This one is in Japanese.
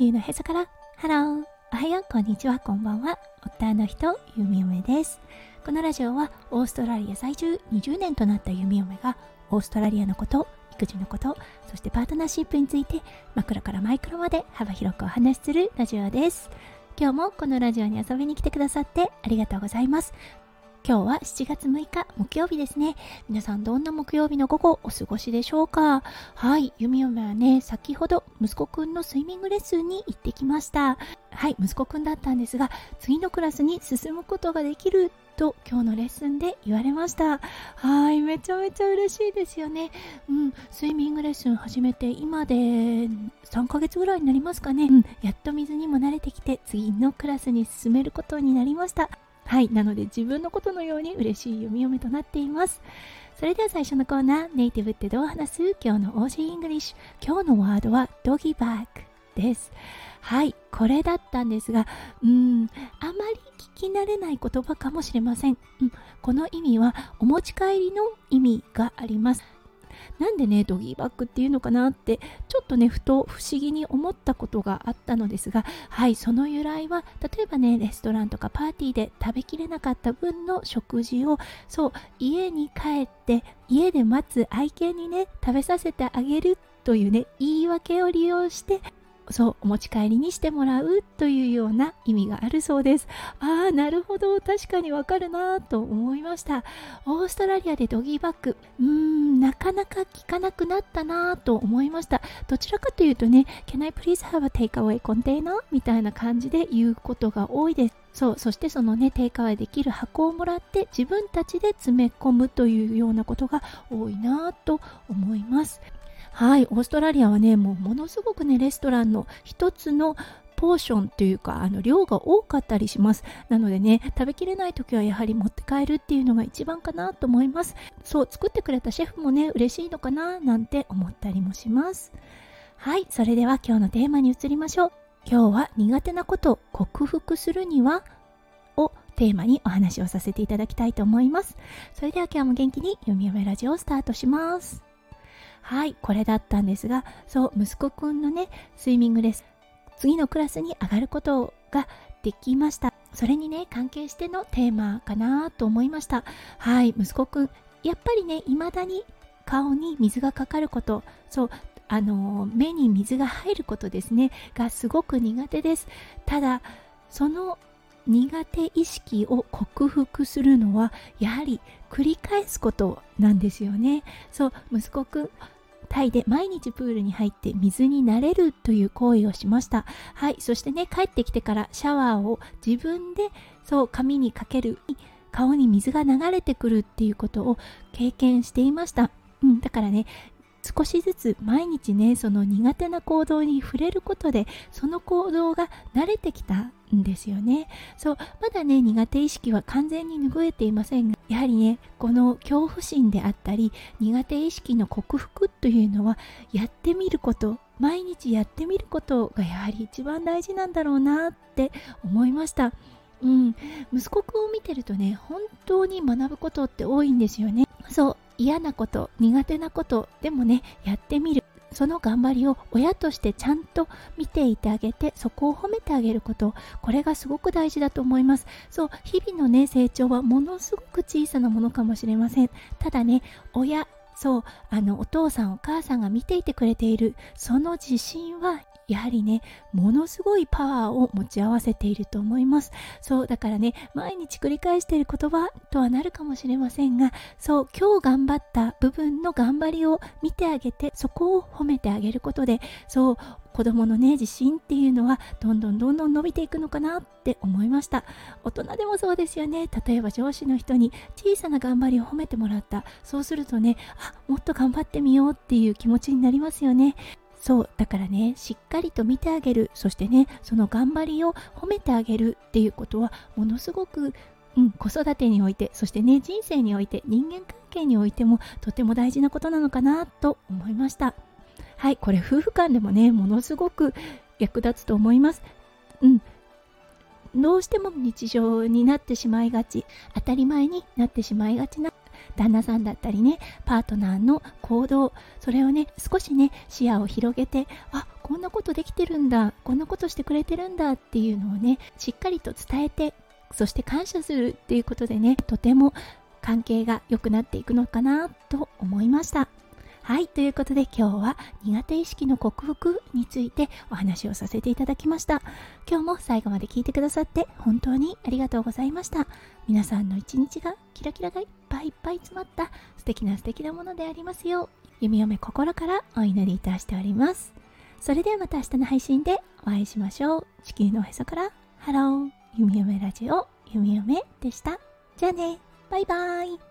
地球のへそから。ハロー。おはよう。こんにちは。こんばんは。夫の人ゆみおめです。このラジオはオーストラリア在住20年となったゆみおめがオーストラリアのこと育児のことそしてパートナーシップについてマクロからマイクロまで幅広くお話しするラジオです。今日もこのラジオに遊びに来てくださってありがとうございます。今日は7月6日木曜日ですね。皆さんどんな木曜日の午後お過ごしでしょうか？はい、ゆみゆめはね、先ほど息子くんのスイミングレッスンに行ってきました。はい、息子くんだったんですが、次のクラスに進むことができると今日のレッスンで言われました。はい、めちゃめちゃ嬉しいですよね。うん、スイミングレッスン始めて今で3ヶ月ぐらいになりますかね。うん、やっと水にも慣れてきて次のクラスに進めることになりました。はい、なので自分のことのように嬉しい読み読みとなっています。それでは最初のコーナー、ネイティブってどう話す？今日の Aussie English。今日のワードは doggy bag です。はい、これだったんですが、うん、あまり聞き慣れない言葉かもしれません。うん、この意味はお持ち帰りの意味があります。なんでね doggy bag っていうのかなってちょっとねふと不思議に思ったことがあったのですがはいその由来は例えばねレストランとかパーティーで食べきれなかった分の食事をそう家に帰って家で待つ愛犬にね食べさせてあげるというね言い訳を利用してそうお持ち帰りにしてもらうというような意味があるそうです。ああなるほど。確かにわかるなと思いました。オーストラリアでドギーバッグうーんなかなか聞かなくなったなと思いました。どちらかというとね Can I please have a takeaway container? みたいな感じで言うことが多いです。そうそしてそのねテイクアウェイできる箱をもらって自分たちで詰め込むというようなことが多いなと思います。はい、オーストラリアはね、もうものすごくね、レストランの一つのポーションというかあの量が多かったりします。なのでね食べきれない時はやはり持って帰るっていうのが一番かなと思います。そう作ってくれたシェフもね嬉しいのかななんて思ったりもします。はいそれでは今日のテーマに移りましょう。今日は苦手なことを克服するにはをテーマにお話をさせていただきたいと思います。それでは今日も元気に読み読めラジオをスタートします。はいこれだったんですがそう息子くんのねスイミングレッスン次のクラスに上がることができました。それにね関係してのテーマかなと思いました。はい息子くんやっぱりね未だに顔に水がかかることそうあの目に水が入ることですねがすごく苦手です。ただその苦手意識を克服するのはやはり繰り返すことなんですよね。そう息子くんタイで毎日プールに入って水に慣れるという行為をしました。はいそしてね帰ってきてからシャワーを自分でそう髪にかける顔に水が流れてくるっていうことを経験していました。うん、だからね少しずつ毎日ねその苦手な行動に触れることでその行動が慣れてきたんですよね。そうまだね苦手意識は完全に拭えていませんがやはりねこの恐怖心であったり苦手意識の克服というのはやってみること毎日やってみることがやはり一番大事なんだろうなって思いました。うん、息子くんを見てるとね本当に学ぶことって多いんですよね。そう嫌なこと苦手なことでもねやってみる。その頑張りを親としてちゃんと見ていてあげてそこを褒めてあげること。これがすごく大事だと思います。そう日々のね成長はものすごく小さなものかもしれません。ただね親そうあのお父さんお母さんが見ていてくれているその自信はやはりねものすごいパワーを持ち合わせていると思います。そうだからね毎日繰り返している言葉とはなるかもしれませんがそう今日頑張った部分の頑張りを見てあげてそこを褒めてあげることでそう子供のね自信っていうのはどんどんどんどん伸びていくのかなって思いました。大人でもそうですよね。例えば上司の人に小さな頑張りを褒めてもらった。そうするとねあもっと頑張ってみようっていう気持ちになりますよね。そうだからねしっかりと見てあげる。そしてねその頑張りを褒めてあげるっていうことはものすごくうん、子育てにおいてそしてね人生において人間関係においてもとても大事なことなのかなと思いました。はいこれ夫婦間でもねものすごく役立つと思います。うん。どうしても日常になってしまいがち。当たり前になってしまいがちな旦那さんだったりねパートナーの行動それをね少しね視野を広げてあこんなことできてるんだこんなことしてくれてるんだっていうのをねしっかりと伝えてそして感謝するっていうことでねとても関係が良くなっていくのかなと思いました。はいということで今日は苦手意識の克服についてお話をさせていただきました。今日も最後まで聞いてくださって本当にありがとうございました。皆さんの一日がキラキラがい。っいっぱい詰まった素敵な素敵なものでありますよう弓嫁心からお祈りいたしております。それではまた明日の配信でお会いしましょう。地球のおへそからハロー弓嫁ラジオ弓嫁でした。じゃあね。バイバーイ。